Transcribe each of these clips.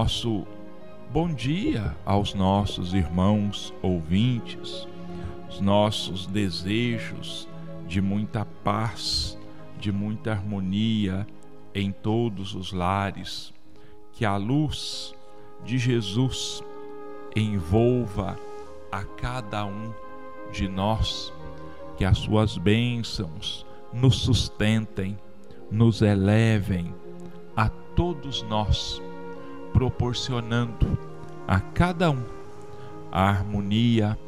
nosso bom dia aos nossos irmãos ouvintes, os nossos desejos de muita paz, de muita harmonia em todos os lares, que a luz de Jesus envolva a cada um de nós, que as suas bênçãos nos sustentem, nos elevem a todos nós, proporcionando a cada um a harmonia,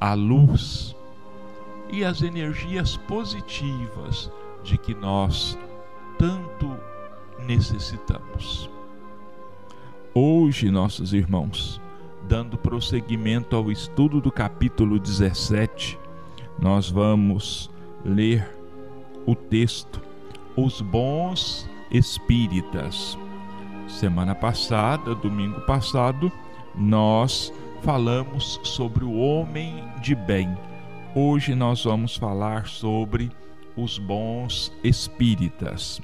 a luz e as energias positivas de que nós tanto necessitamos. Hoje, nossos irmãos, dando prosseguimento ao estudo do capítulo 17, nós vamos ler o texto Os Bons Espíritas. Semana passada, domingo passado, nós falamos sobre o homem de bem. Hoje nós vamos falar sobre os bons espíritas.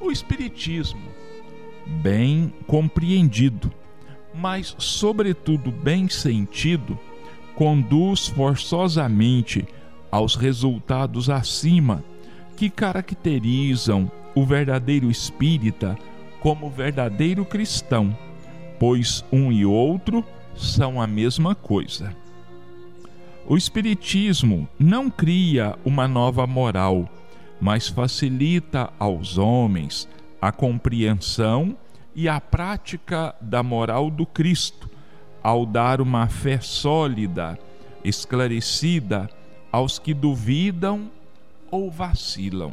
O espiritismo, bem compreendido, mas sobretudo bem sentido, conduz forçosamente aos resultados acima que caracterizam o verdadeiro espírita como verdadeiro cristão, pois um e outro são a mesma coisa. O Espiritismo não cria uma nova moral, mas facilita aos homens a compreensão e a prática da moral do Cristo, ao dar uma fé sólida, esclarecida aos que duvidam ou vacilam.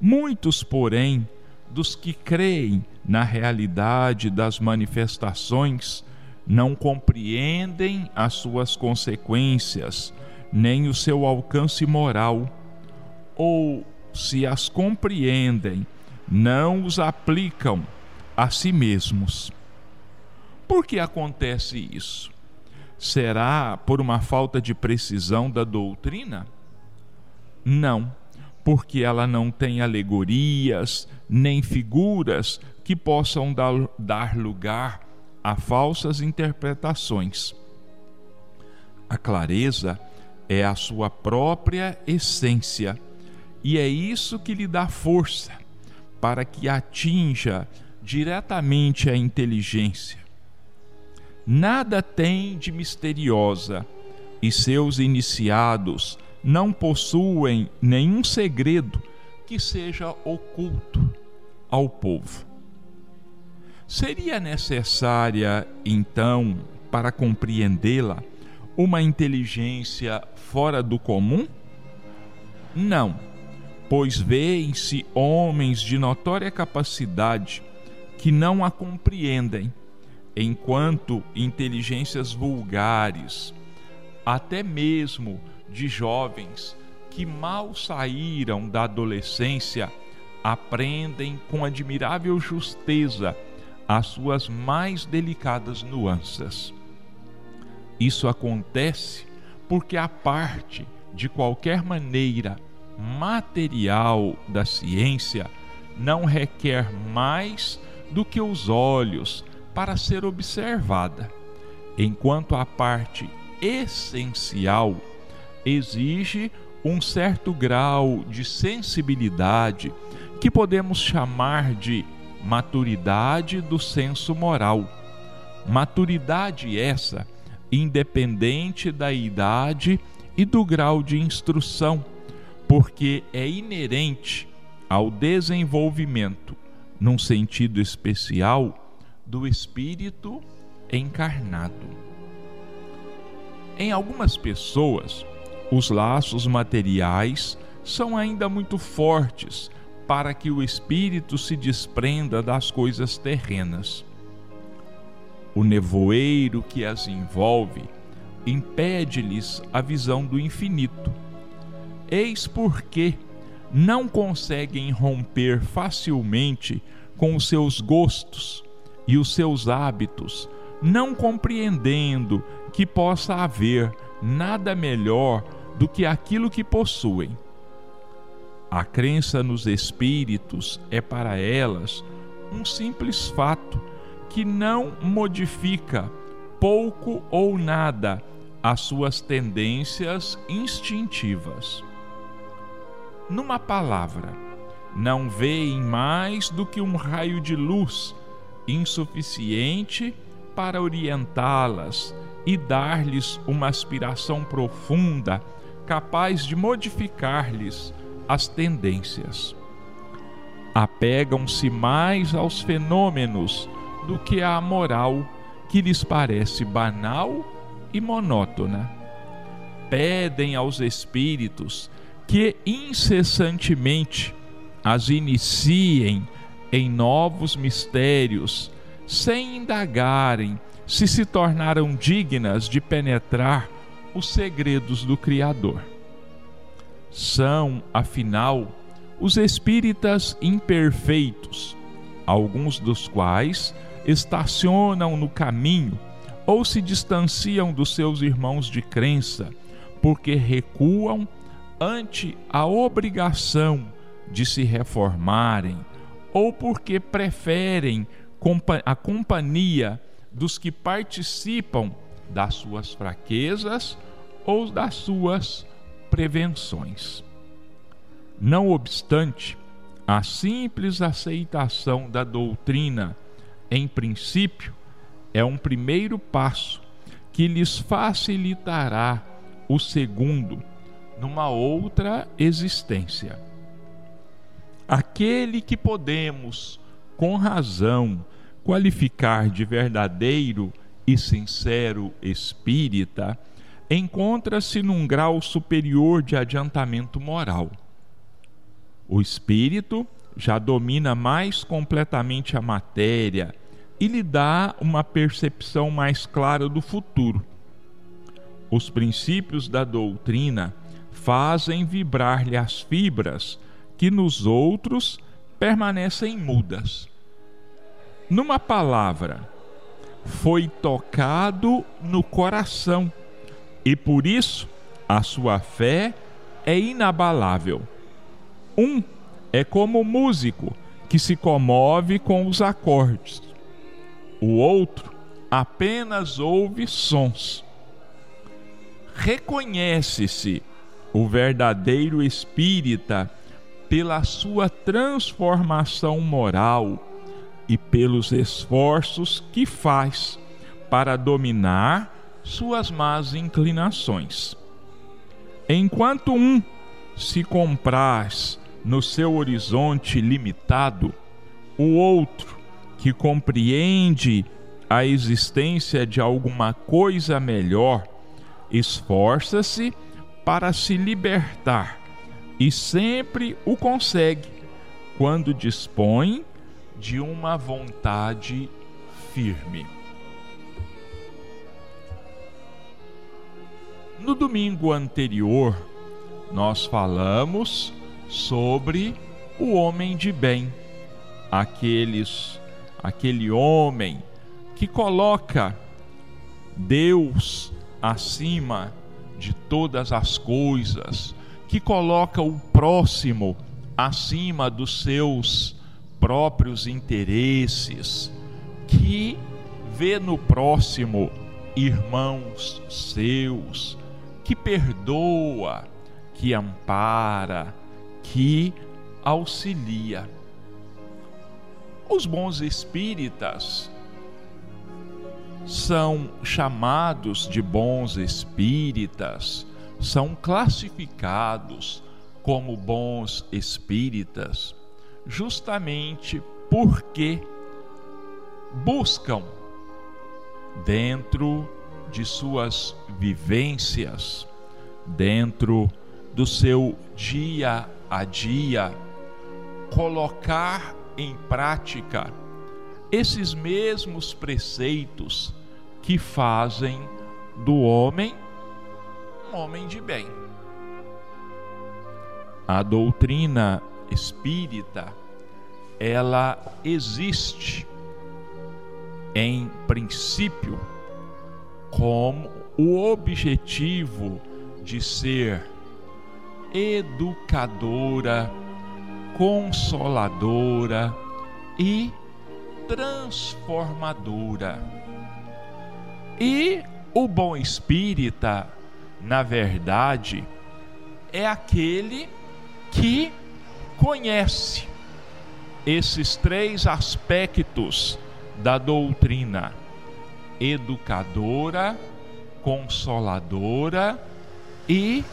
Muitos, porém, dos que creem na realidade das manifestações não compreendem as suas consequências, nem o seu alcance moral, ou, se as compreendem, não os aplicam a si mesmos. Por que acontece isso? Será por uma falta de precisão da doutrina? Não, porque ela não tem alegorias nem figuras que possam dar, dar lugar a falsas interpretações. A clareza é a sua própria essência e é isso que lhe dá força para que atinja diretamente a inteligência. Nada tem de misteriosa e seus iniciados não possuem nenhum segredo que seja oculto ao povo. Seria necessária, então, para compreendê-la, uma inteligência fora do comum? Não, pois veem-se homens de notória capacidade que não a compreendem, enquanto inteligências vulgares, até mesmo de jovens que mal saíram da adolescência aprendem com admirável justeza as suas mais delicadas nuances. Isso acontece porque a parte, de qualquer maneira, material da ciência não requer mais do que os olhos para ser observada, enquanto a parte essencial exige um certo grau de sensibilidade que podemos chamar de maturidade do senso moral. Maturidade essa independente da idade e do grau de instrução, porque é inerente ao desenvolvimento, num sentido especial, do espírito encarnado. Em algumas pessoas, os laços materiais são ainda muito fortes para que o espírito se desprenda das coisas terrenas. O nevoeiro que as envolve impede-lhes a visão do infinito. Eis porque não conseguem romper facilmente com os seus gostos e os seus hábitos, não compreendendo que possa haver nada melhor do que aquilo que possuem. A crença nos espíritos é para elas um simples fato que não modifica pouco ou nada as suas tendências instintivas. Numa palavra, não veem mais do que um raio de luz insuficiente para orientá-las e dar-lhes uma aspiração profunda capaz de modificar-lhes as tendências. Apegam-se mais aos fenômenos do que à moral que lhes parece banal e monótona. Pedem aos espíritos que incessantemente as iniciem em novos mistérios, sem indagarem se se tornaram dignas de penetrar os segredos do Criador. São, afinal, os espíritas imperfeitos, alguns dos quais estacionam no caminho ou se distanciam dos seus irmãos de crença, porque recuam ante a obrigação de se reformarem ou porque preferem a companhia dos que participam das suas fraquezas ou das suas prevenções. Não obstante, a simples aceitação da doutrina, em princípio, é um primeiro passo que lhes facilitará o segundo numa outra existência. Aquele que podemos, com razão, qualificar de verdadeiro e sincero espírita, encontra-se num grau superior de adiantamento moral. O espírito já domina mais completamente a matéria e lhe dá uma percepção mais clara do futuro. Os princípios da doutrina fazem vibrar-lhe as fibras que nos outros permanecem mudas. Numa palavra, foi tocado no coração e por isso a sua fé é inabalável. Um é como o músico que se comove com os acordes. O outro apenas ouve sons. Reconhece-se o verdadeiro espírita pela sua transformação moral e pelos esforços que faz para dominar suas más inclinações. Enquanto um se compraz no seu horizonte limitado, o outro, que compreende a existência de alguma coisa melhor, esforça-se para se libertar e sempre o consegue quando dispõe de uma vontade firme. No domingo anterior, nós falamos sobre o homem de bem, aqueles aquele homem que coloca Deus acima de todas as coisas, que coloca o próximo acima dos seus próprios interesses, que vê no próximo irmãos seus, que perdoa, que ampara, que auxilia. Os bons espíritas são chamados de bons espíritas, são classificados como bons espíritas justamente porque buscam dentro de suas vivências, dentro do seu dia a dia, colocar em prática esses mesmos preceitos que fazem do homem um homem de bem. A doutrina espírita, ela existe em princípio como o objetivo de ser educadora, consoladora e transformadora. E o bom espírita, na verdade, é aquele que conhece esses três aspectos da doutrina: educadora, consoladora e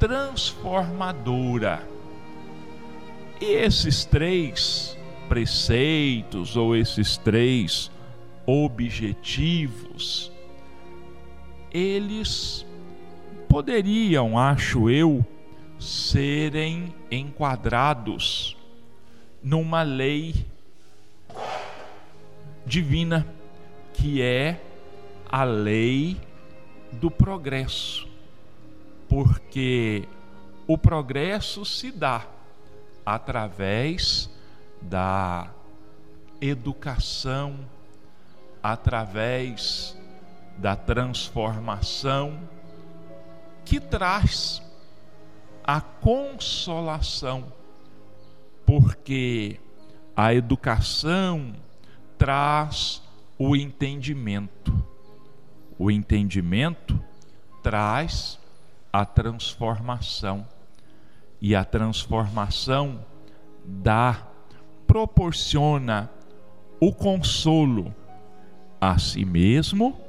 transformadora. E esses três preceitos ou esses três objetivos, eles poderiam, acho eu, serem enquadrados numa lei divina, que é a lei do progresso. Porque o progresso se dá através da educação, através da transformação que traz a consolação, porque a educação traz o entendimento. O entendimento traz a transformação. E a transformação dá, proporciona o consolo a si mesmo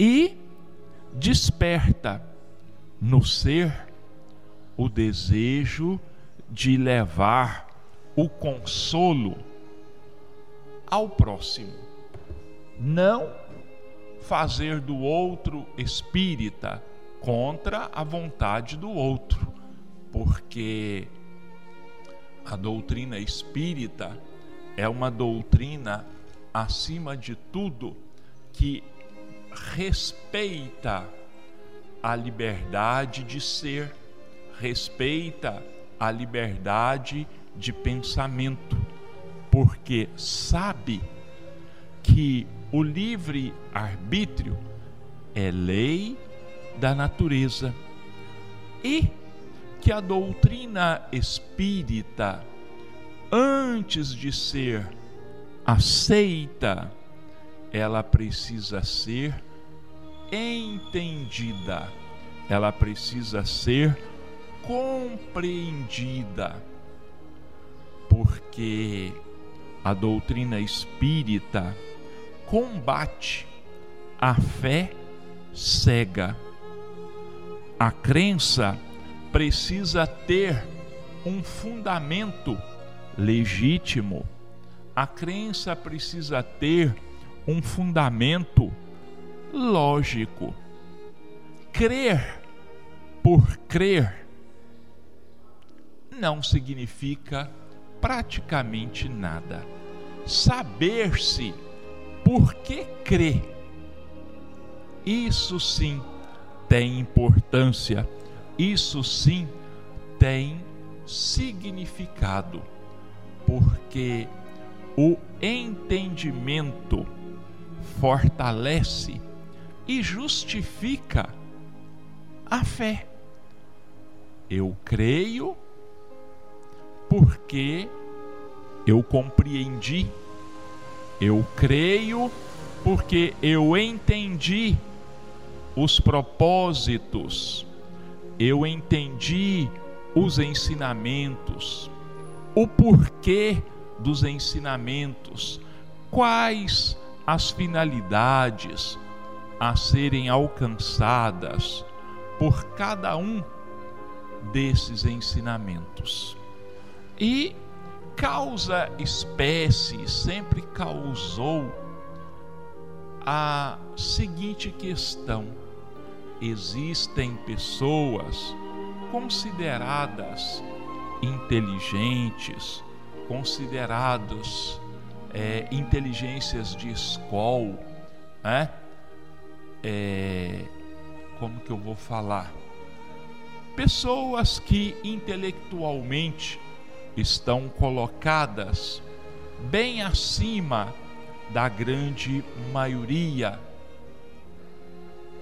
e desperta no ser o desejo de levar o consolo ao próximo. Não fazer do outro espírita contra a vontade do outro, porque a doutrina espírita é uma doutrina, acima de tudo, que respeita a liberdade de ser, respeita a liberdade de pensamento, porque sabe que o livre arbítrio é lei da natureza e que a doutrina espírita, antes de ser aceita, ela precisa ser entendida, ela precisa ser compreendida, porque a doutrina espírita combate a fé cega. A crença precisa ter um fundamento legítimo. A crença precisa ter um fundamento lógico. Crer por crer não significa praticamente nada. Saber-se por que crê, isso sim tem importância, isso sim tem significado, porque o entendimento fortalece e justifica a fé. Eu creio porque eu compreendi, eu creio porque eu entendi os propósitos, eu entendi os ensinamentos, o porquê dos ensinamentos, quais as finalidades a serem alcançadas por cada um desses ensinamentos. E causa espécie sempre causou a seguinte questão: existem pessoas consideradas inteligentes, considerados é, inteligências de escola, né? É, como que eu vou falar? Pessoas que intelectualmente estão colocadas bem acima da grande maioria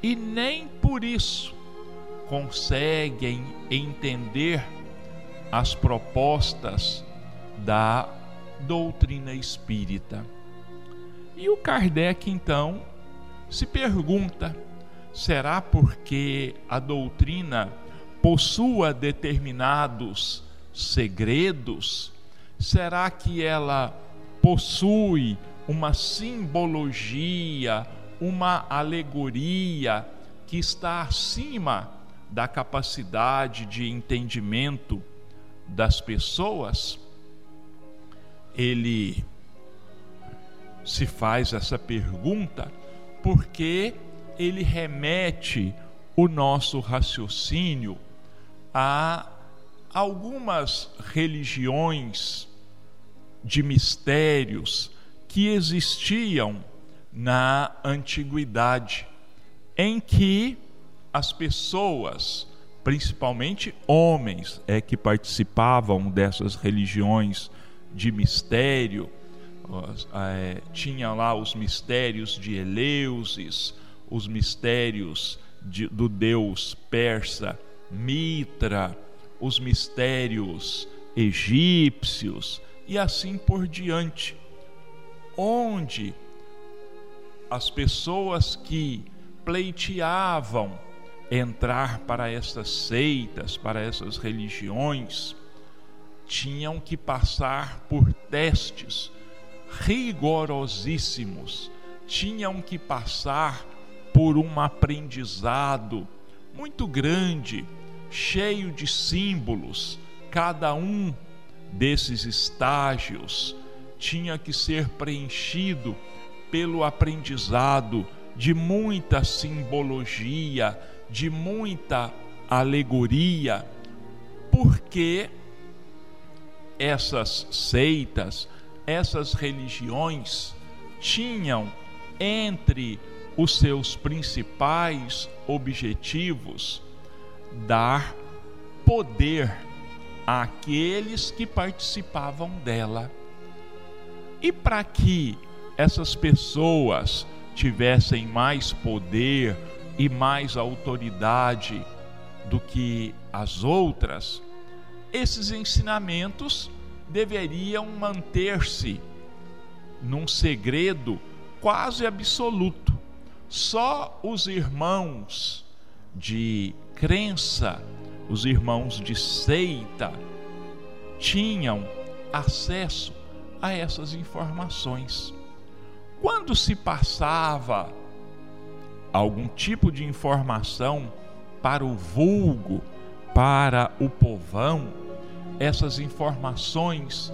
e nem por isso conseguem entender as propostas da doutrina espírita. E o Kardec então se pergunta: será porque a doutrina possua determinados segredos? Será que ela possui uma simbologia, uma alegoria que está acima da capacidade de entendimento das pessoas? Ele se faz essa pergunta porque ele remete o nosso raciocínio a algumas religiões de mistérios que existiam na antiguidade, em que as pessoas, principalmente homens, é que participavam dessas religiões de mistério, é, tinha lá os mistérios de Eleusis, os mistérios de, do deus persa Mitra, os mistérios egípcios e assim por diante, onde as pessoas que pleiteavam entrar para essas seitas, para essas religiões, tinham que passar por testes rigorosíssimos, tinham que passar por um aprendizado muito grande, cheio de símbolos. Cada um desses estágios tinha que ser preenchido pelo aprendizado de muita simbologia, de muita alegoria, porque essas seitas, essas religiões tinham entre os seus principais objetivos dar poder àqueles que participavam dela. E para que essas pessoas tivessem mais poder e mais autoridade do que as outras, esses ensinamentos deveriam manter-se num segredo quase absoluto. Só os irmãos de crença, os irmãos de seita, tinham acesso a essas informações. Quando se passava algum tipo de informação para o vulgo, para o povão, essas informações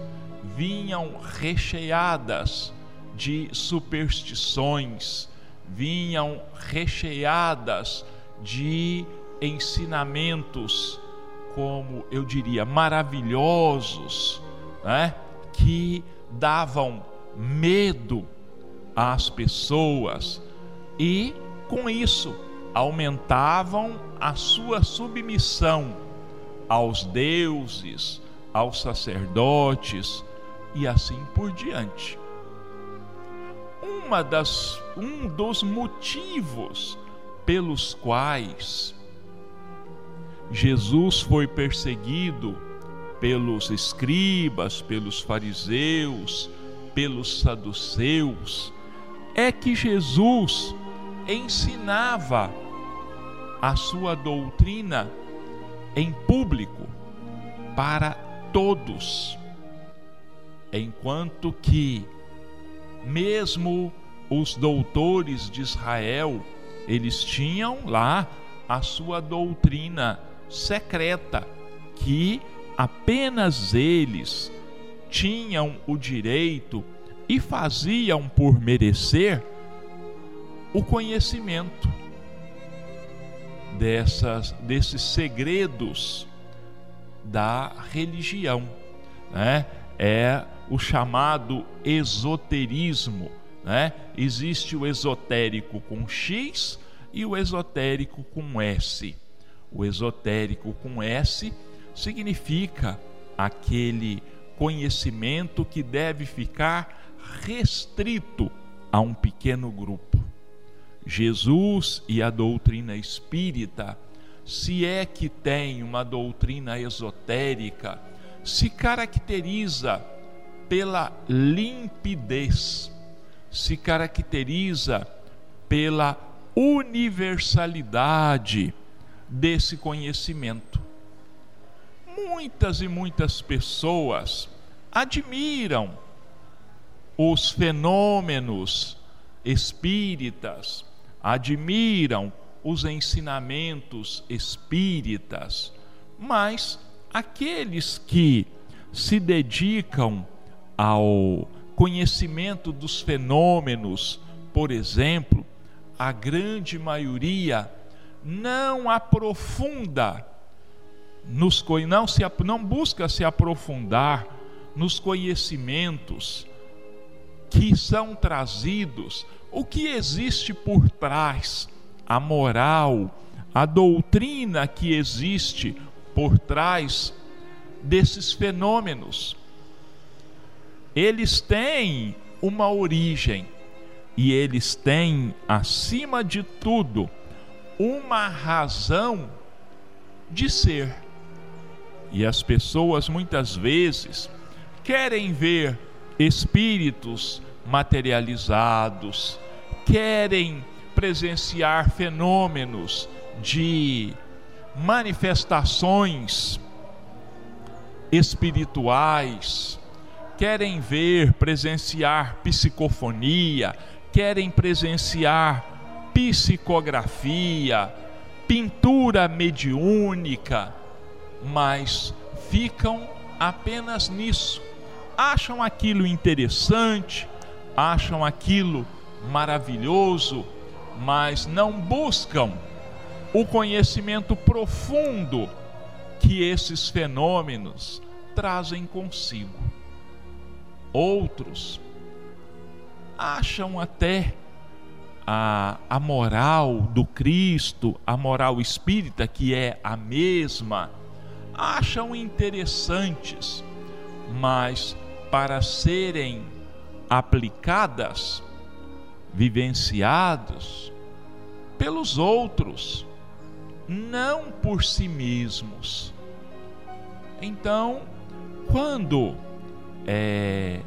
vinham recheadas de superstições, vinham recheadas de ensinamentos, como eu diria, maravilhosos, né? que davam medo às pessoas e, com isso, aumentavam a sua submissão aos deuses, aos sacerdotes e assim por diante. Uma das, um dos motivos pelos quais Jesus foi perseguido pelos escribas, pelos fariseus, pelos saduceus, é que Jesus ensinava a sua doutrina em público para todos, enquanto que mesmo os doutores de Israel, eles tinham lá a sua doutrina secreta que apenas eles tinham o direito e faziam por merecer o conhecimento dessas, desses segredos da religião. Né? É o chamado esoterismo. Né? Existe o esotérico com X e o esotérico com S. O esotérico com S significa aquele conhecimento que deve ficar restrito a um pequeno grupo. Jesus e a doutrina espírita, se é que tem uma doutrina esotérica, se caracteriza pela limpidez, se caracteriza pela universalidade desse conhecimento. Muitas e muitas pessoas admiram os fenômenos espíritas, admiram os ensinamentos espíritas, mas aqueles que se dedicam ao conhecimento dos fenômenos, por exemplo, a grande maioria não aprofunda nos não se não busca se aprofundar nos conhecimentos que são trazidos, o que existe por trás, a moral, a doutrina que existe por trás desses fenômenos. Eles têm uma origem e eles têm, acima de tudo, uma razão de ser. E as pessoas muitas vezes querem ver espíritos materializados, querem presenciar fenômenos de manifestações espirituais, querem ver, presenciar psicofonia, querem presenciar psicografia, pintura mediúnica, mas ficam apenas nisso. Acham aquilo interessante, acham aquilo maravilhoso, mas não buscam o conhecimento profundo que esses fenômenos trazem consigo. Outros acham até a, a moral do Cristo, a moral espírita, que é a mesma, acham interessantes, mas para serem aplicadas, vivenciados pelos outros, não por si mesmos. Então, quando é,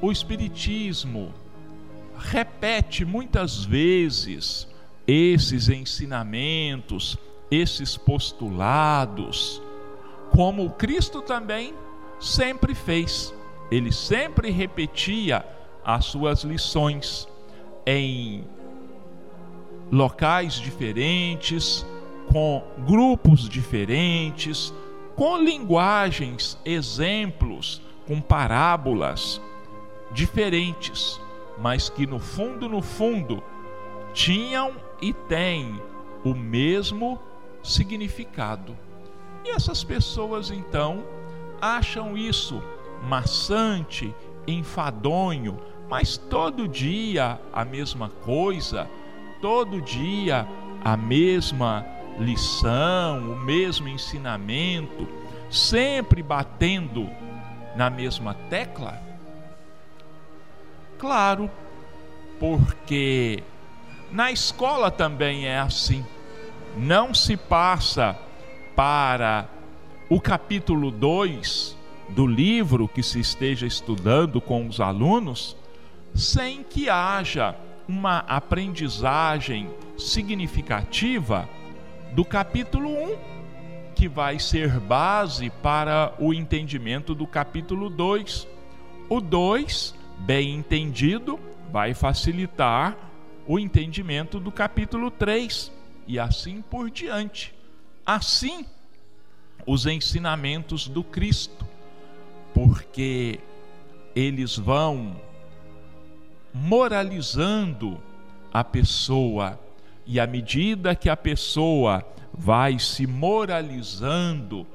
o Espiritismo repete muitas vezes esses ensinamentos, esses postulados, como Cristo também sempre fez. Ele sempre repetia as suas lições em locais diferentes, com grupos diferentes, com linguagens, exemplos, com parábolas diferentes, mas que no fundo, no fundo, tinham e têm o mesmo significado. E essas pessoas então acham isso maçante, enfadonho, mas todo dia a mesma coisa, todo dia a mesma lição, o mesmo ensinamento, sempre batendo na mesma tecla? Claro, porque na escola também é assim. Não se passa para o capítulo 2 do livro que se esteja estudando com os alunos sem que haja uma aprendizagem significativa do capítulo 1, que vai ser base para o entendimento do capítulo 2. O 2, bem entendido, vai facilitar o entendimento do capítulo 3 e assim por diante. Assim, os ensinamentos do Cristo, porque eles vão moralizando a pessoa, e à medida que a pessoa vai se moralizando,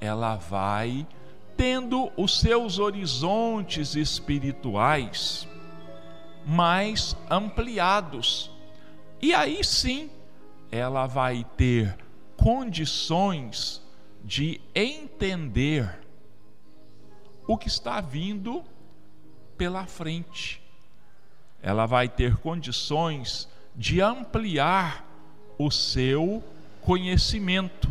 ela vai tendo os seus horizontes espirituais mais ampliados. E aí sim, ela vai ter condições de entender o que está vindo pela frente ela vai ter condições de ampliar o seu conhecimento.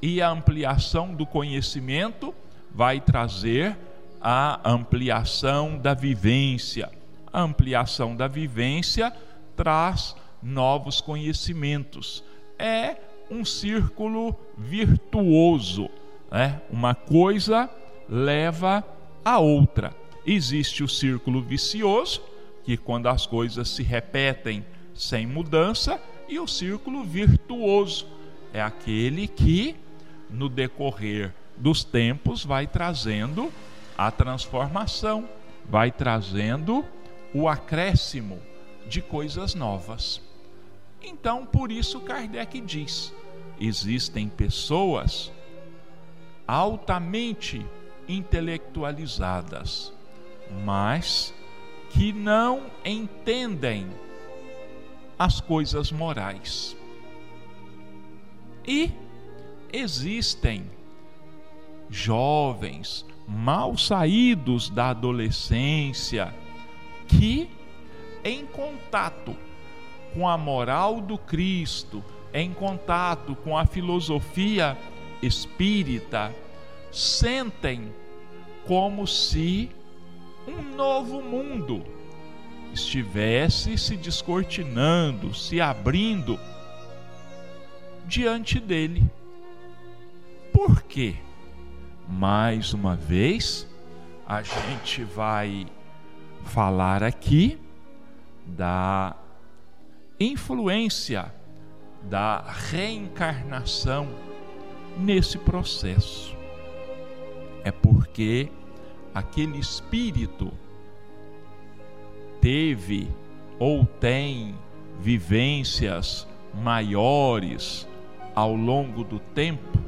E a ampliação do conhecimento vai trazer a ampliação da vivência, A ampliação da vivência traz novos conhecimentos. É um círculo virtuoso. Né? Uma coisa leva a outra. Existe o círculo vicioso, que quando as coisas se repetem sem mudança, e o círculo virtuoso é aquele que, no decorrer dos tempos, vai trazendo a transformação, vai trazendo o acréscimo de coisas novas. Então, por isso, Kardec diz: existem pessoas altamente intelectualizadas, mas que não entendem as coisas morais. E existem jovens mal saídos da adolescência que, em contato com a moral do Cristo, em contato com a filosofia espírita, sentem como se um novo mundo estivesse se descortinando, se abrindo diante dele. Por quê? Mais uma vez, a gente vai falar aqui da influência da reencarnação nesse processo. É porque aquele espírito teve ou tem vivências maiores ao longo do tempo,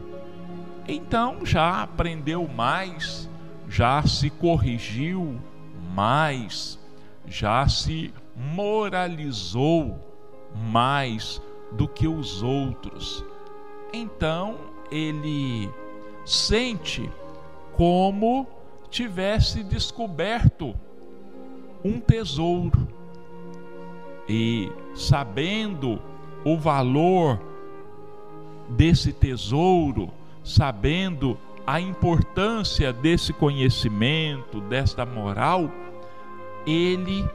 então já aprendeu mais, já se corrigiu mais, já se moralizou mais do que os outros. Então ele sente como tivesse descoberto um tesouro e sabendo o valor desse tesouro, sabendo a importância desse conhecimento, desta moral, ele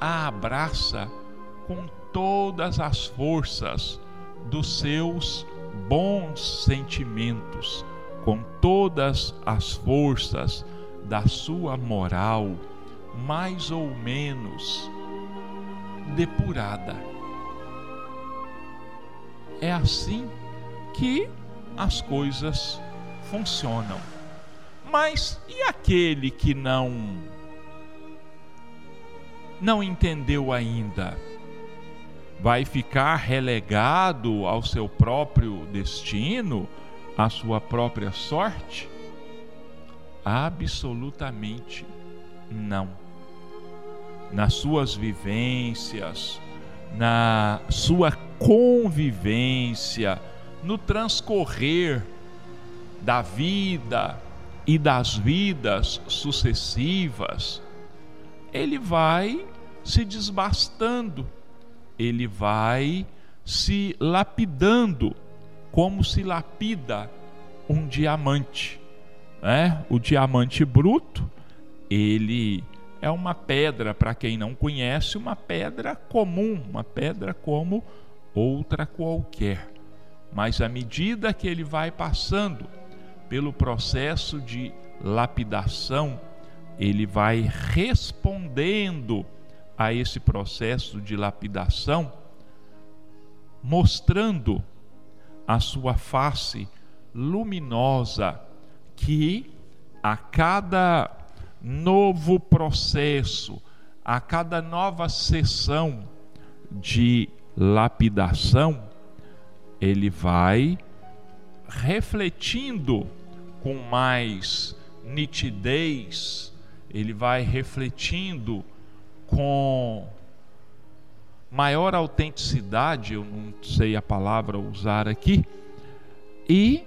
a abraça com todas as forças dos seus bons sentimentos, com todas as forças da sua moral, mais ou menos depurada. É assim que as coisas funcionam. Mas e aquele que não não entendeu ainda? vai ficar relegado ao seu próprio destino, à sua própria sorte? Absolutamente não. Nas suas vivências, na sua convivência, no transcorrer da vida e das vidas sucessivas, ele vai se desbastando ele vai se lapidando como se lapida um diamante. Né? O diamante bruto, ele é uma pedra, para quem não conhece, uma pedra comum, uma pedra como outra qualquer. Mas à medida que ele vai passando pelo processo de lapidação, ele vai respondendo a esse processo de lapidação, mostrando a sua face luminosa, que a cada novo processo, a cada nova sessão de lapidação, ele vai refletindo com mais nitidez, ele vai refletindo com maior autenticidade, eu não sei a palavra usar aqui, e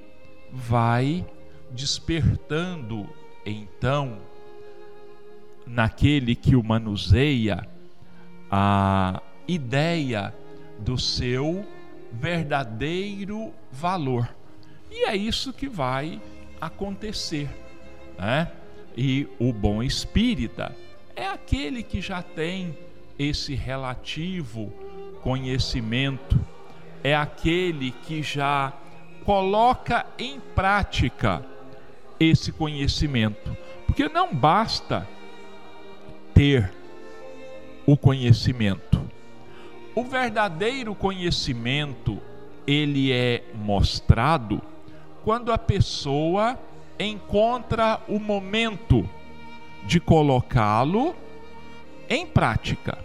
vai despertando então naquele que o manuseia a ideia do seu verdadeiro valor. E é isso que vai acontecer, né? E o bom espírita é aquele que já tem esse relativo conhecimento, é aquele que já coloca em prática esse conhecimento. Porque não basta ter o conhecimento. O verdadeiro conhecimento, ele é mostrado quando a pessoa encontra o momento de colocá-lo em prática.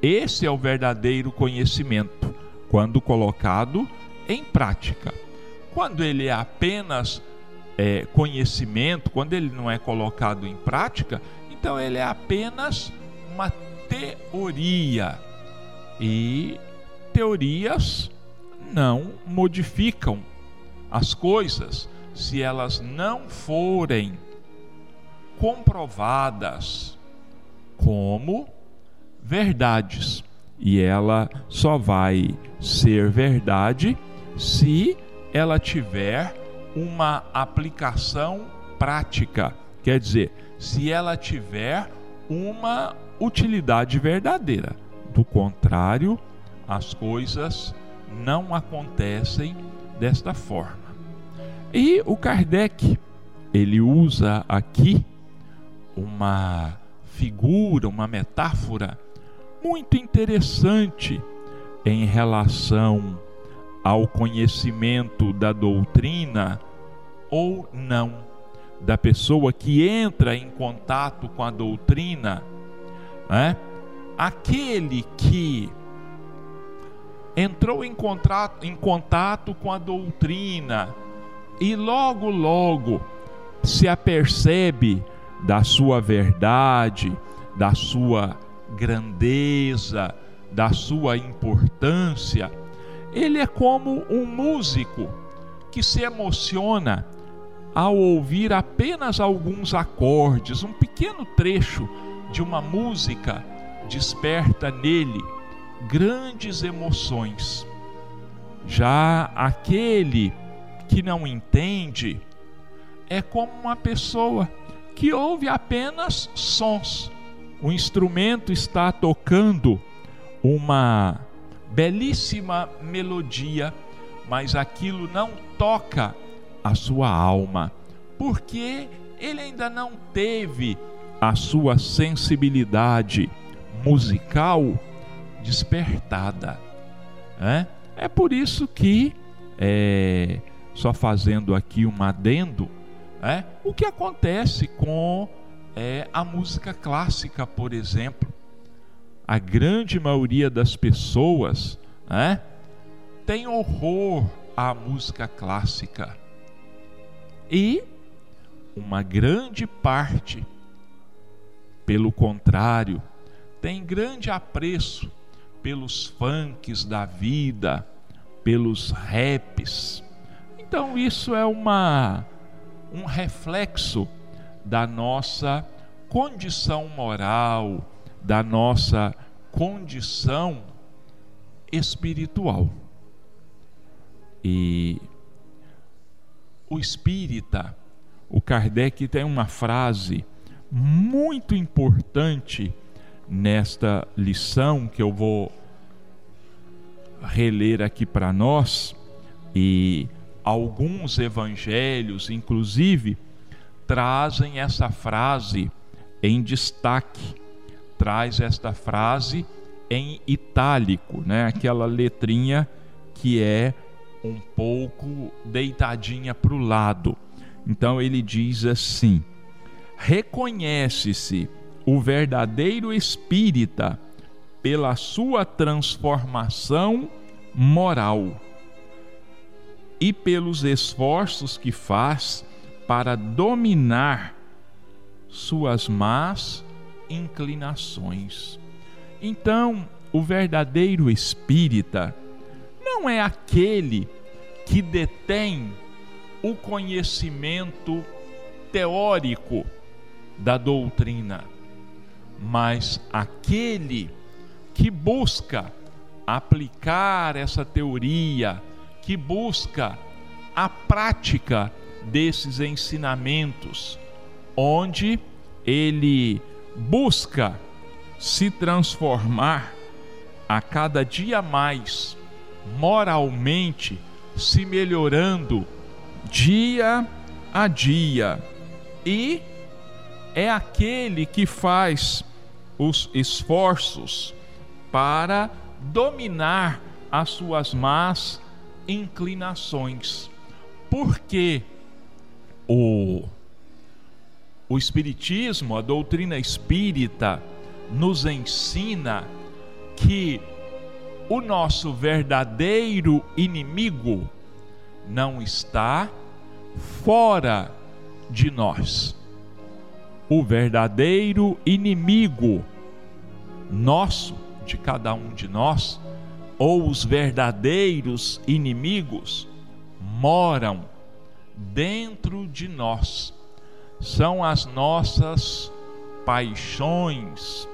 Esse é o verdadeiro conhecimento, quando colocado em prática. Quando ele é apenas é, conhecimento, quando ele não é colocado em prática, então ele é apenas uma teoria. E teorias não modificam as coisas se elas não forem comprovadas como verdades. E ela só vai ser verdade se ela tiver uma aplicação prática. Quer dizer, se ela tiver uma utilidade verdadeira. Do contrário, as coisas não acontecem desta forma. E o Kardec, ele usa aqui uma figura, uma metáfora muito interessante em relação ao conhecimento da doutrina ou não, da pessoa que entra em contato com a doutrina, né? Aquele que entrou em contato, em contato com a doutrina e logo, logo se apercebe da sua verdade, da sua grandeza, da sua importância. Ele é como um músico que se emociona ao ouvir apenas alguns acordes, um pequeno trecho de uma música desperta nele grandes emoções. Já aquele que não entende é como uma pessoa que ouve apenas sons. O instrumento está tocando uma belíssima melodia, mas aquilo não toca a sua alma, porque ele ainda não teve a sua sensibilidade musical despertada. É, é por isso que, é, só fazendo aqui um adendo, é? O que acontece com é, a música clássica, por exemplo? A grande maioria das pessoas é, tem horror à música clássica. E uma grande parte, pelo contrário, tem grande apreço pelos funks da vida, pelos raps. Então isso é uma um reflexo da nossa condição moral, da nossa condição espiritual. E o espírita, o Kardec tem uma frase muito importante nesta lição que eu vou reler aqui para nós e alguns evangelhos, inclusive, trazem essa frase em destaque, traz esta frase em itálico, né? Aquela letrinha que é um pouco deitadinha para o lado. Então ele diz assim: reconhece-se o verdadeiro espírita pela sua transformação moral e pelos esforços que faz para dominar suas más inclinações. Então, o verdadeiro espírita não é aquele que detém o conhecimento teórico da doutrina, mas aquele que busca aplicar essa teoria que busca a prática desses ensinamentos, onde ele busca se transformar a cada dia mais moralmente, se melhorando dia a dia. E é aquele que faz os esforços para dominar as suas más inclinações. Porque o, o Espiritismo, a doutrina espírita, nos ensina que o nosso verdadeiro inimigo não está fora de nós. O verdadeiro inimigo nosso, de cada um de nós, ou os verdadeiros inimigos, moram dentro de nós. São as nossas paixões,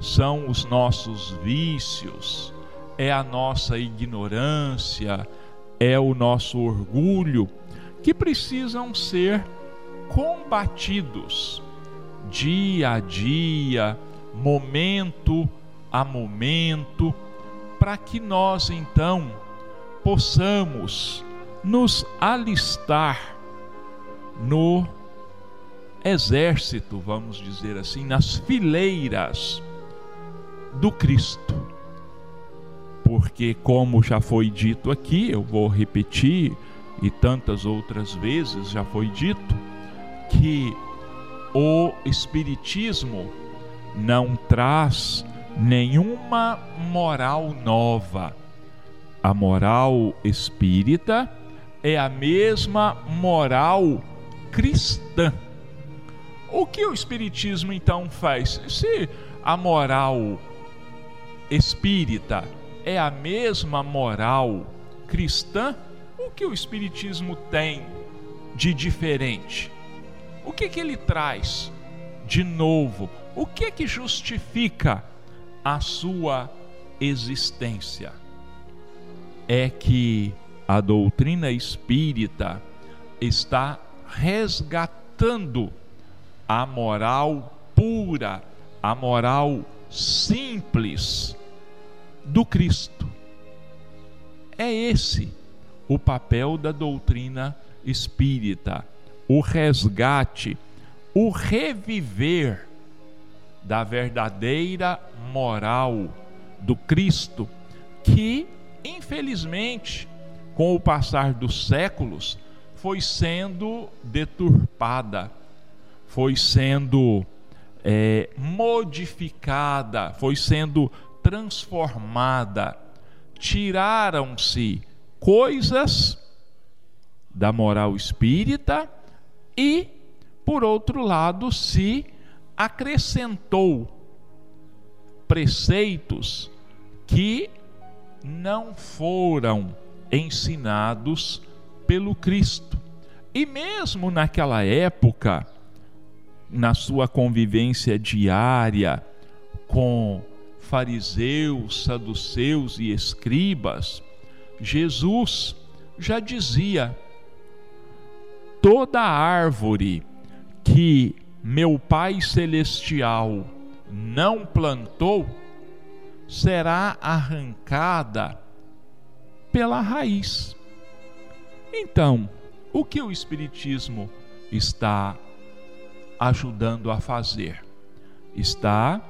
são os nossos vícios, é a nossa ignorância, é o nosso orgulho que precisam ser combatidos dia a dia, momento a momento, para que nós então possamos nos alistar no exército, vamos dizer assim, nas fileiras do Cristo. Porque, como já foi dito aqui, eu vou repetir, e tantas outras vezes já foi dito, que o Espiritismo não traz nenhuma moral nova. A moral espírita é a mesma moral cristã. O que o Espiritismo então faz? Se a moral espírita é a mesma moral cristã, o que o Espiritismo tem de diferente? O que, que ele traz de novo? O que que justifica a sua existência? É que a doutrina espírita está resgatando a moral pura, a moral simples do Cristo. É esse o papel da doutrina espírita o resgate, o reviver da verdadeira moral do Cristo, que, infelizmente, com o passar dos séculos, foi sendo deturpada, foi sendo é, modificada, foi sendo transformada. Tiraram-se coisas da moral espírita e, por outro lado, se acrescentou preceitos que não foram ensinados pelo Cristo. E mesmo naquela época, na sua convivência diária com fariseus, saduceus e escribas, Jesus já dizia toda árvore que meu Pai Celestial não plantou será arrancada pela raiz. Então, o que o Espiritismo está ajudando a fazer? Está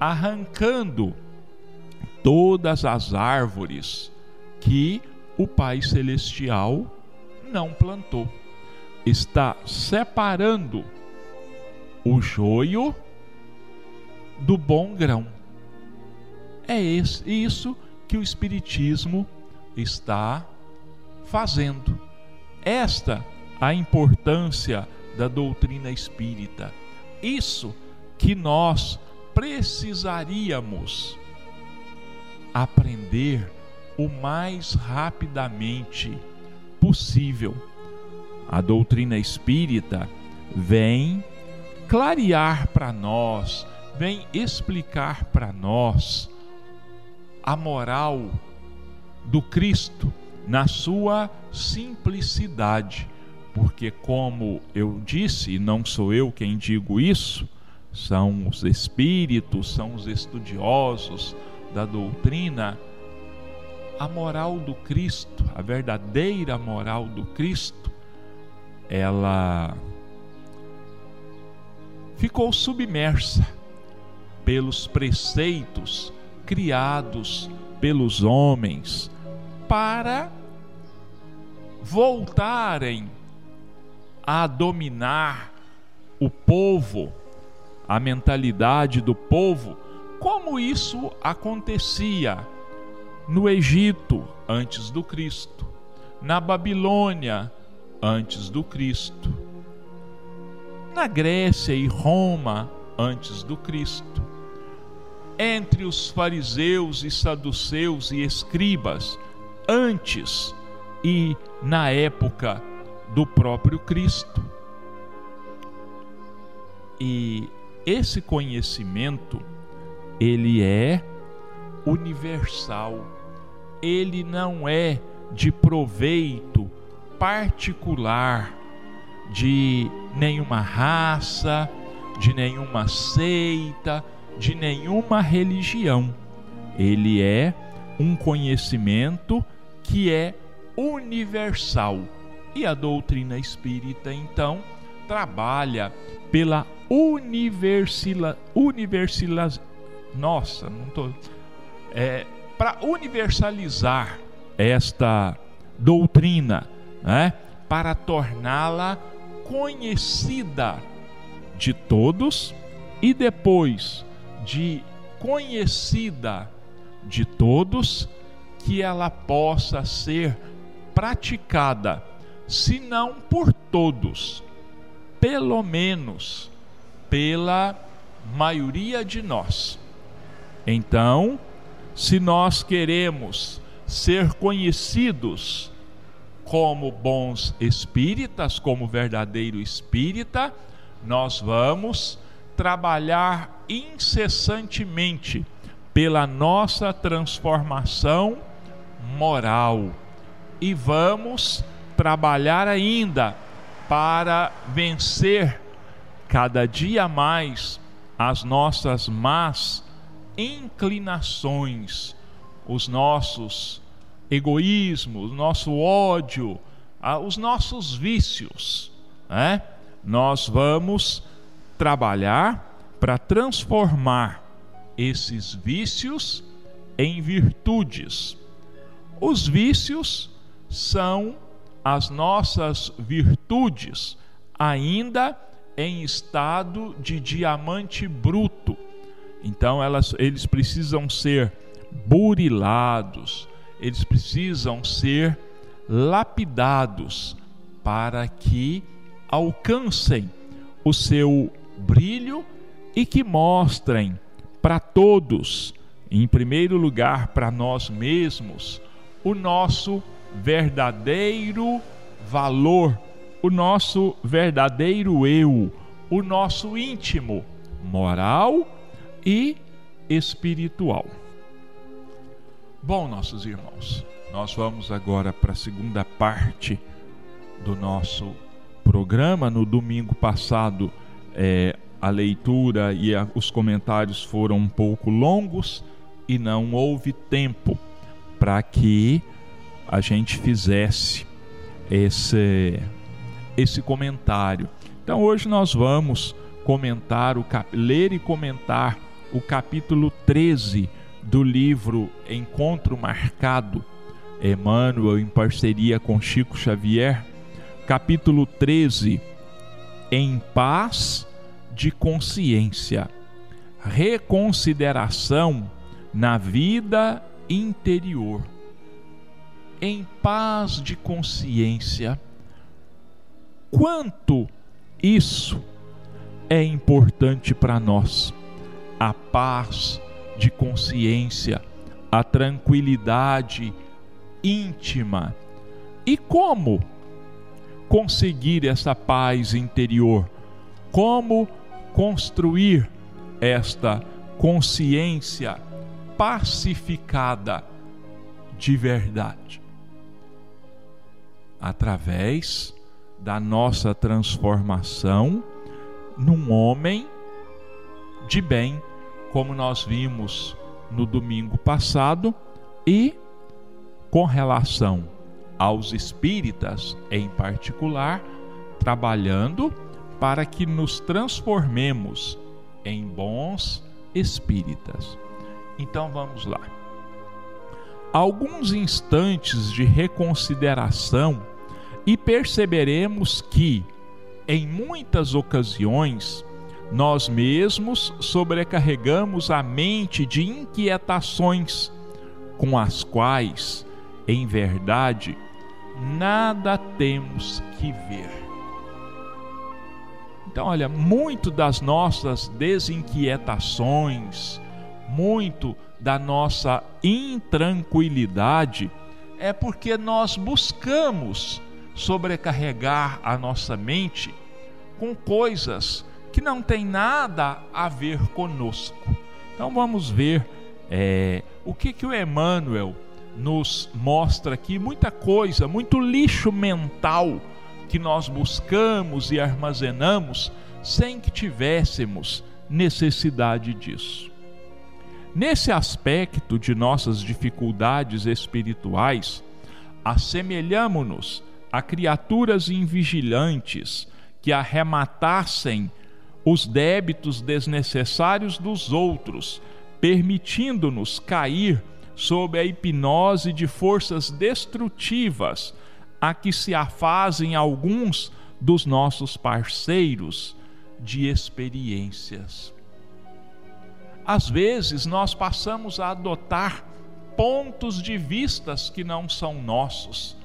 arrancando todas as árvores que o Pai Celestial não plantou está separando o joio do bom grão. É isso que o Espiritismo está fazendo. Esta a importância da doutrina espírita. Isso que nós precisaríamos aprender o mais rapidamente possível a doutrina espírita vem clarear para nós, vem explicar para nós a moral do Cristo na sua simplicidade. Porque, como eu disse, e não sou eu quem digo isso, são os espíritos, são os estudiosos da doutrina, a moral do Cristo, a verdadeira moral do Cristo, ela ficou submersa pelos preceitos criados pelos homens para voltarem a dominar o povo, a mentalidade do povo, como isso acontecia no Egito antes do Cristo, na Babilônia antes do Cristo, na Grécia e Roma antes do Cristo, entre os fariseus e saduceus e escribas antes e na época do próprio Cristo. E esse conhecimento ele é universal. Ele não é de proveito particular de nenhuma raça, de nenhuma seita, de nenhuma religião. Ele é um conhecimento que é universal. E a doutrina espírita, então, trabalha pela universala, universala, nossa, não tô é, para universalizar esta doutrina, né? Para torná-la conhecida de todos e depois de conhecida de todos, que ela possa ser praticada, se não por todos, pelo menos pela maioria de nós. Então, se nós queremos ser conhecidos como bons espíritas, como verdadeiro espírita, nós vamos trabalhar incessantemente pela nossa transformação moral e vamos trabalhar ainda para vencer cada dia mais as nossas más inclinações, os nossos egoísmos, o nosso ódio, os nossos vícios, né? Nós vamos trabalhar para transformar esses vícios em virtudes. Os vícios são as nossas virtudes ainda em estado de diamante bruto então elas, eles precisam ser burilados, eles precisam ser lapidados para que alcancem o seu brilho e que mostrem para todos, em primeiro lugar para nós mesmos, o nosso verdadeiro valor, o nosso verdadeiro eu, o nosso íntimo, moral e espiritual. Bom, nossos irmãos, nós vamos agora para a segunda parte do nosso programa. No domingo passado, é, a leitura e a, os comentários foram um pouco longos e não houve tempo para que a gente fizesse esse, esse comentário. Então hoje nós vamos comentar, o, ler e comentar o capítulo 13 do livro Encontro Marcado, Emmanuel em parceria com Chico Xavier, capítulo 13, Em Paz de Consciência, reconsideração na vida interior. Em paz de consciência, quanto isso é importante para nós a paz de consciência, a tranquilidade íntima. E como conseguir essa paz interior? Como construir esta consciência pacificada de verdade? Através da nossa transformação num homem de bem, como nós vimos no domingo passado, e com relação aos espíritas em particular, trabalhando para que nos transformemos em bons espíritas. Então vamos lá. Alguns instantes de reconsideração e perceberemos que, em muitas ocasiões, nós mesmos sobrecarregamos a mente de inquietações com as quais, em verdade, nada temos que ver. Então, olha, muito das nossas desinquietações, muito da nossa intranquilidade é porque nós buscamos sobrecarregar a nossa mente com coisas que não têm nada a ver conosco. Então vamos ver é, o que, que o Emmanuel nos mostra aqui. Muita coisa, muito lixo mental que nós buscamos e armazenamos sem que tivéssemos necessidade disso. Nesse aspecto de nossas dificuldades espirituais, assemelhamo-nos a criaturas invigilantes que arrematassem os débitos desnecessários dos outros, permitindo-nos cair sob a hipnose de forças destrutivas a que se afazem alguns dos nossos parceiros de experiências. Às vezes nós passamos a adotar pontos de vistas que não são nossos.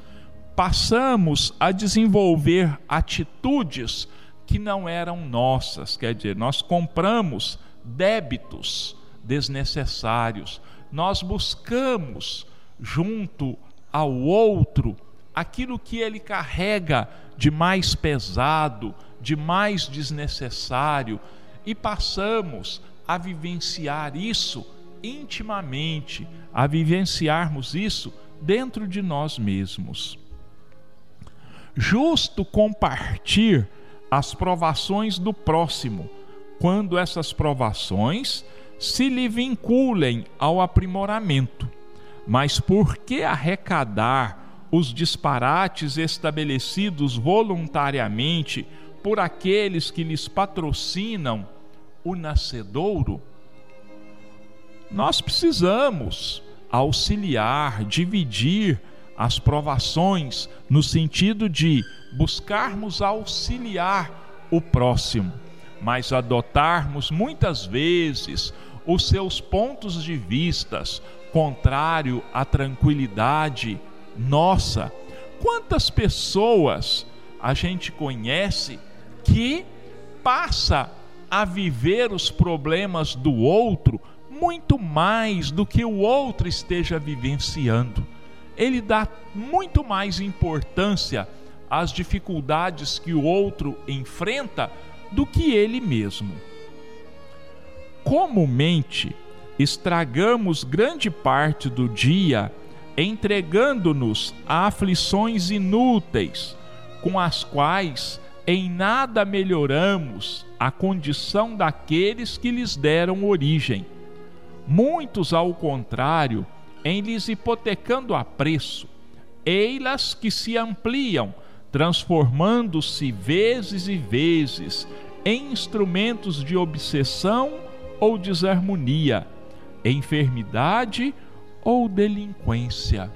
Passamos a desenvolver atitudes que não eram nossas, quer dizer, nós compramos débitos desnecessários. Nós buscamos junto ao outro aquilo que ele carrega de mais pesado, de mais desnecessário e passamos a vivenciar isso intimamente, a vivenciarmos isso dentro de nós mesmos. Justo compartilhar as provações do próximo, quando essas provações se lhe vinculem ao aprimoramento. Mas por que arrecadar os disparates estabelecidos voluntariamente por aqueles que lhes patrocinam o nascedouro, nós precisamos auxiliar, dividir as provações no sentido de buscarmos auxiliar o próximo, mas adotarmos muitas vezes os seus pontos de vistas contrário à tranquilidade nossa. Quantas pessoas a gente conhece que passa a viver os problemas do outro muito mais do que o outro esteja vivenciando. Ele dá muito mais importância às dificuldades que o outro enfrenta do que ele mesmo. Comumente, estragamos grande parte do dia entregando-nos a aflições inúteis, com as quais em nada melhoramos a condição daqueles que lhes deram origem. Muitos, ao contrário, em lhes hipotecando a preço, eilas que se ampliam, transformando-se vezes e vezes em instrumentos de obsessão ou desarmonia, enfermidade ou delinquência.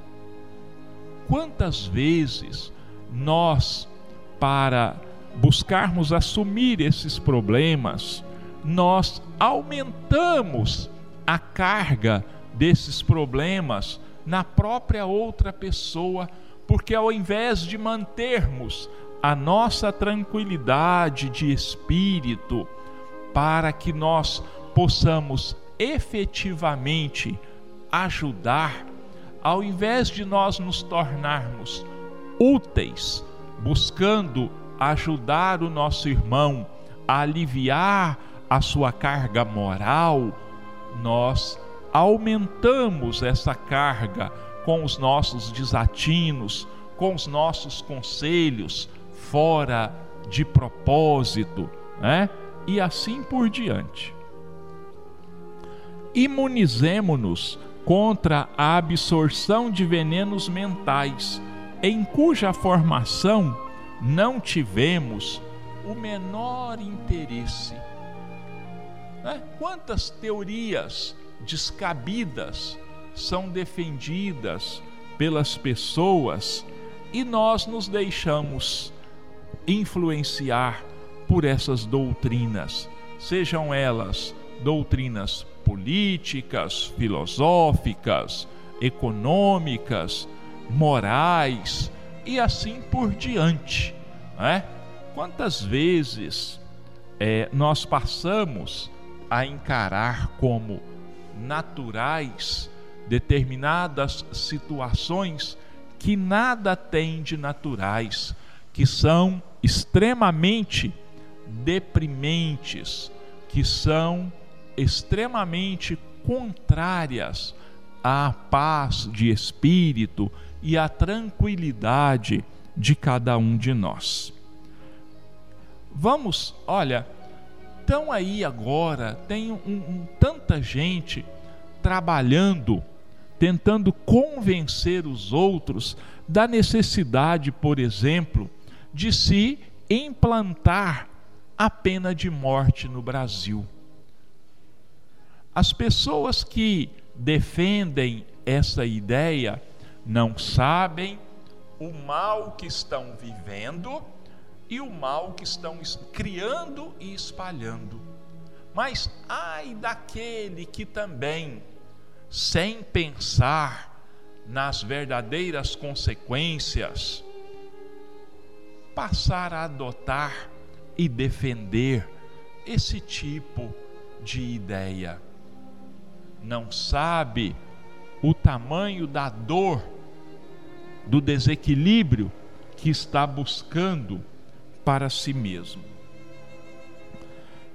Quantas vezes nós, para buscarmos assumir esses problemas, nós aumentamos a carga desses problemas na própria outra pessoa, porque ao invés de mantermos a nossa tranquilidade de espírito, para que nós possamos efetivamente ajudar, ao invés de nós nos tornarmos úteis, buscando ajudar o nosso irmão a aliviar a sua carga moral, nós aumentamos essa carga com os nossos desatinos, com os nossos conselhos fora de propósito, né? E assim por diante. imunizemo-nos contra a absorção de venenos mentais, em cuja formação não tivemos o menor interesse. Né? Quantas teorias descabidas são defendidas pelas pessoas e nós nos deixamos influenciar por essas doutrinas, sejam elas doutrinas políticas, filosóficas, econômicas, morais e assim por diante. Né? Quantas vezes é, nós passamos a encarar como naturais determinadas situações que nada têm de naturais, que são extremamente deprimentes, que são extremamente contrárias à paz de espírito e à tranquilidade de cada um de nós. Vamos, olha, estão aí agora, tem um, um, tanta gente trabalhando, tentando convencer os outros da necessidade, por exemplo, de se implantar a pena de morte no Brasil. As pessoas que defendem essa ideia não sabem o mal que estão vivendo e o mal que estão criando e espalhando. Mas ai daquele que também, sem pensar nas verdadeiras consequências, passar a adotar e defender esse tipo de ideia não sabe o tamanho da dor, do desequilíbrio que está buscando para si mesmo.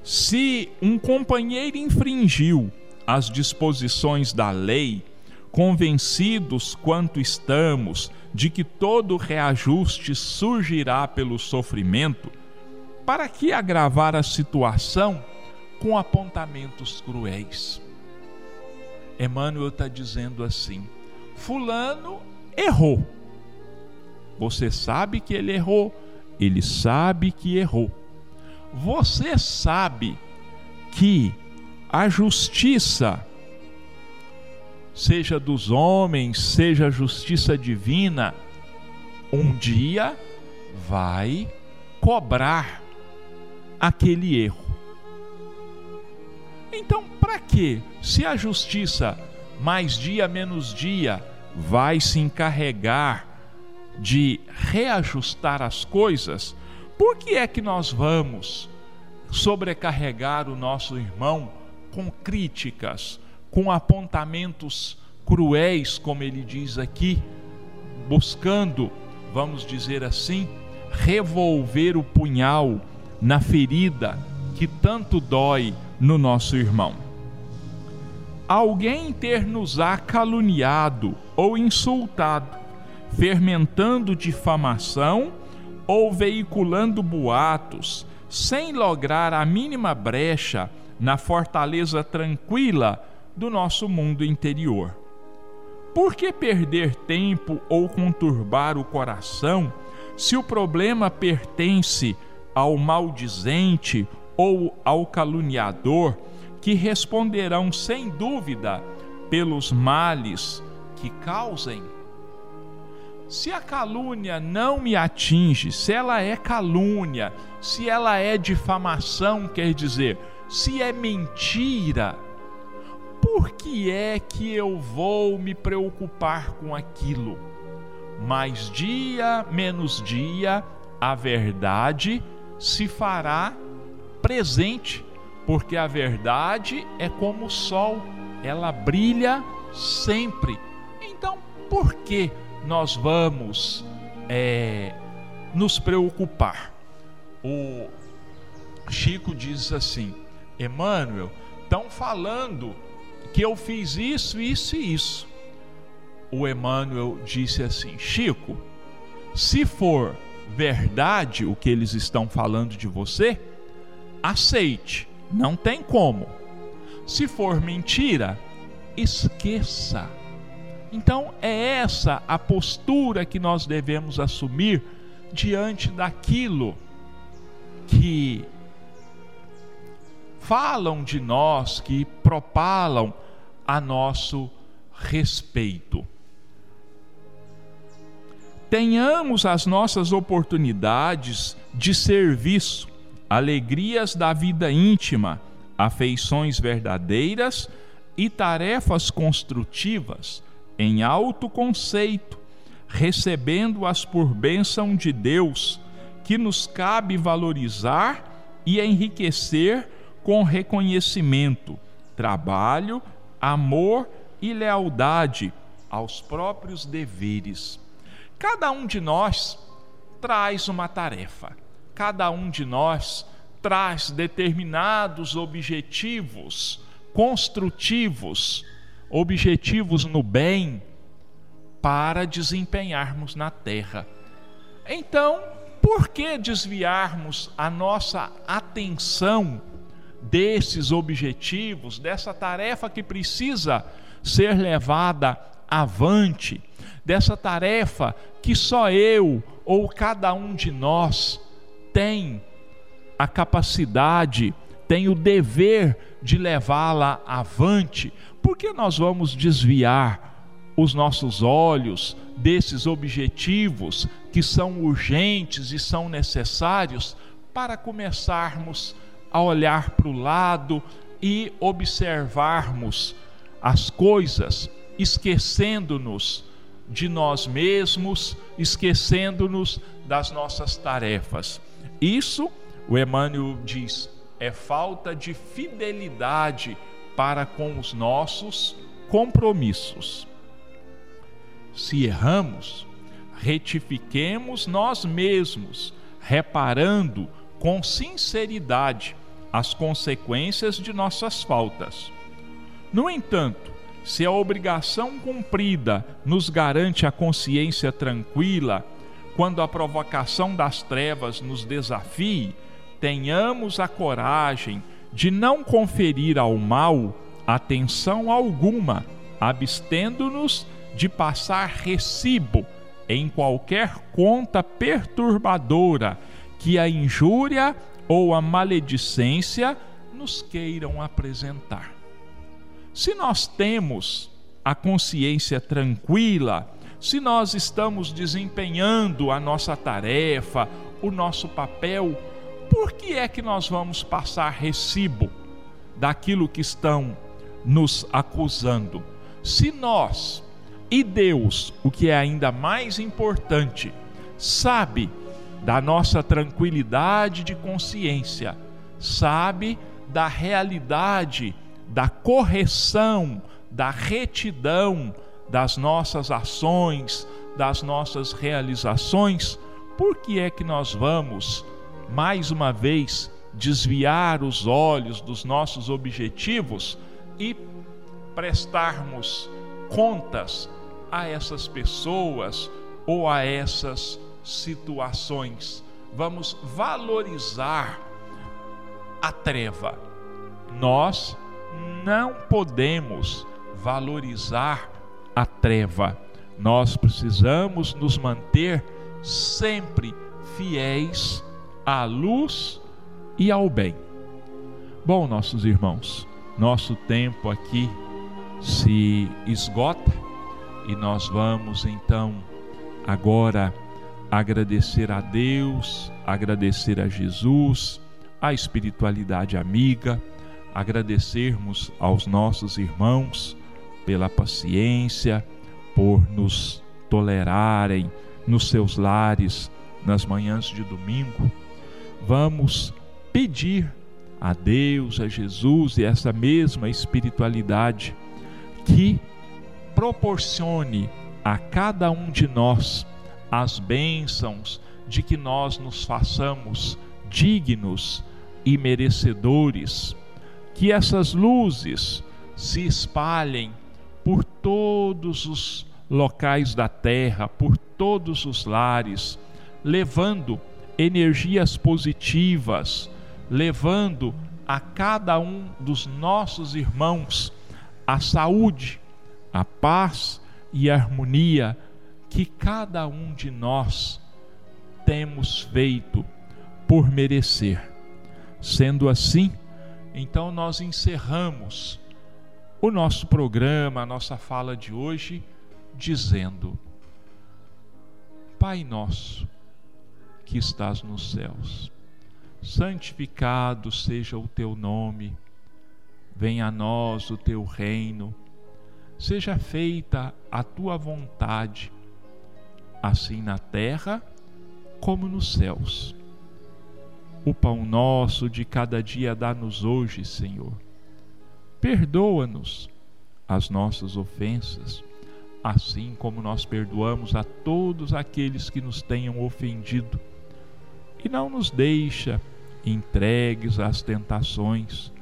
Se um companheiro infringiu as disposições da lei, convencidos quanto estamos de que todo reajuste surgirá pelo sofrimento, para que agravar a situação com apontamentos cruéis? Emmanuel está dizendo assim: Fulano errou. Você sabe que ele errou, ele sabe que errou. Você sabe que a justiça, seja dos homens, seja a justiça divina, um dia vai cobrar aquele erro. Então, para que, se a justiça, mais dia menos dia, vai se encarregar de reajustar as coisas, por que é que nós vamos sobrecarregar o nosso irmão com críticas, com apontamentos cruéis, como ele diz aqui, buscando, vamos dizer assim, revolver o punhal na ferida que tanto dói no nosso irmão. Alguém ter-nos-á caluniado ou insultado, fermentando difamação ou veiculando boatos, sem lograr a mínima brecha na fortaleza tranquila do nosso mundo interior. Por que perder tempo ou conturbar o coração se o problema pertence ao maldizente ou ao caluniador, que responderão sem dúvida pelos males que causem? Se a calúnia não me atinge, se ela é calúnia, se ela é difamação, quer dizer, se é mentira, por que é que eu vou me preocupar com aquilo? Mais dia, menos dia, a verdade se fará presente, porque a verdade é como o sol, ela brilha sempre. Então, por que nós vamos é, nos preocupar? O Chico diz assim: Emmanuel, estão falando que eu fiz isso, isso e isso. O Emmanuel disse assim: Chico, se for verdade o que eles estão falando de você, aceite, não tem como. Se for mentira, esqueça. Então, é essa a postura que nós devemos assumir diante daquilo que falam de nós, que propalam a nosso respeito. Tenhamos as nossas oportunidades de serviço, alegrias da vida íntima, afeições verdadeiras e tarefas construtivas em alto conceito, recebendo-as por bênção de Deus, que nos cabe valorizar e enriquecer com reconhecimento, trabalho, amor e lealdade aos próprios deveres. Cada um de nós traz uma tarefa, cada um de nós traz determinados objetivos construtivos, objetivos no bem para desempenharmos na terra. Então, por que desviarmos a nossa atenção desses objetivos, dessa tarefa que precisa ser levada avante, dessa tarefa que só eu ou cada um de nós tem a capacidade, tem o dever de levá-la avante, por que nós vamos desviar os nossos olhos desses objetivos que são urgentes e são necessários para começarmos a olhar para o lado e observarmos as coisas, esquecendo-nos de nós mesmos, esquecendo-nos das nossas tarefas. Isso, o Emmanuel diz, é falta de fidelidade para com os nossos compromissos. Se erramos, retifiquemos nós mesmos, reparando com sinceridade as consequências de nossas faltas. No entanto, se a obrigação cumprida nos garante a consciência tranquila, quando a provocação das trevas nos desafie, tenhamos a coragem de não conferir ao mal atenção alguma, abstendo-nos de passar recibo em qualquer conta perturbadora que a injúria ou a maledicência nos queiram apresentar. Se nós temos a consciência tranquila, se nós estamos desempenhando a nossa tarefa, o nosso papel, por que é que nós vamos passar recibo daquilo que estão nos acusando? Se nós e Deus, o que é ainda mais importante, sabe da nossa tranquilidade de consciência, sabe da realidade, da correção, da retidão das nossas ações, das nossas realizações, por que é que nós vamos, mais uma vez, desviar os olhos dos nossos objetivos e prestarmos contas a essas pessoas ou a essas situações. Vamos valorizar a treva. Nós não podemos valorizar a treva. Nós precisamos nos manter sempre fiéis à luz e ao bem. Bom, nossos irmãos, nosso tempo aqui se esgota e nós vamos então agora agradecer a Deus, agradecer a Jesus, a espiritualidade amiga, agradecermos aos nossos irmãos pela paciência, por nos tolerarem nos seus lares nas manhãs de domingo. Vamos pedir a Deus, a Jesus e essa mesma espiritualidade que proporcione a cada um de nós as bênçãos de que nós nos façamos dignos e merecedores, que essas luzes se espalhem por todos os locais da terra, por todos os lares, levando energias positivas, levando a cada um dos nossos irmãos a saúde, a paz e a harmonia que cada um de nós temos feito por merecer. Sendo assim, então nós encerramos o nosso programa, a nossa fala de hoje, dizendo: Pai nosso, que estás nos céus, santificado seja o teu nome, venha a nós o teu reino, seja feita a tua vontade, assim na terra como nos céus. O pão nosso de cada dia dá-nos hoje, Senhor. Perdoa-nos as nossas ofensas, assim como nós perdoamos a todos aqueles que nos tenham ofendido. E não nos deixa entregues às tentações,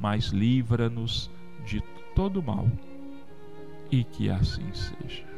mas livra-nos de todo mal. E que assim seja.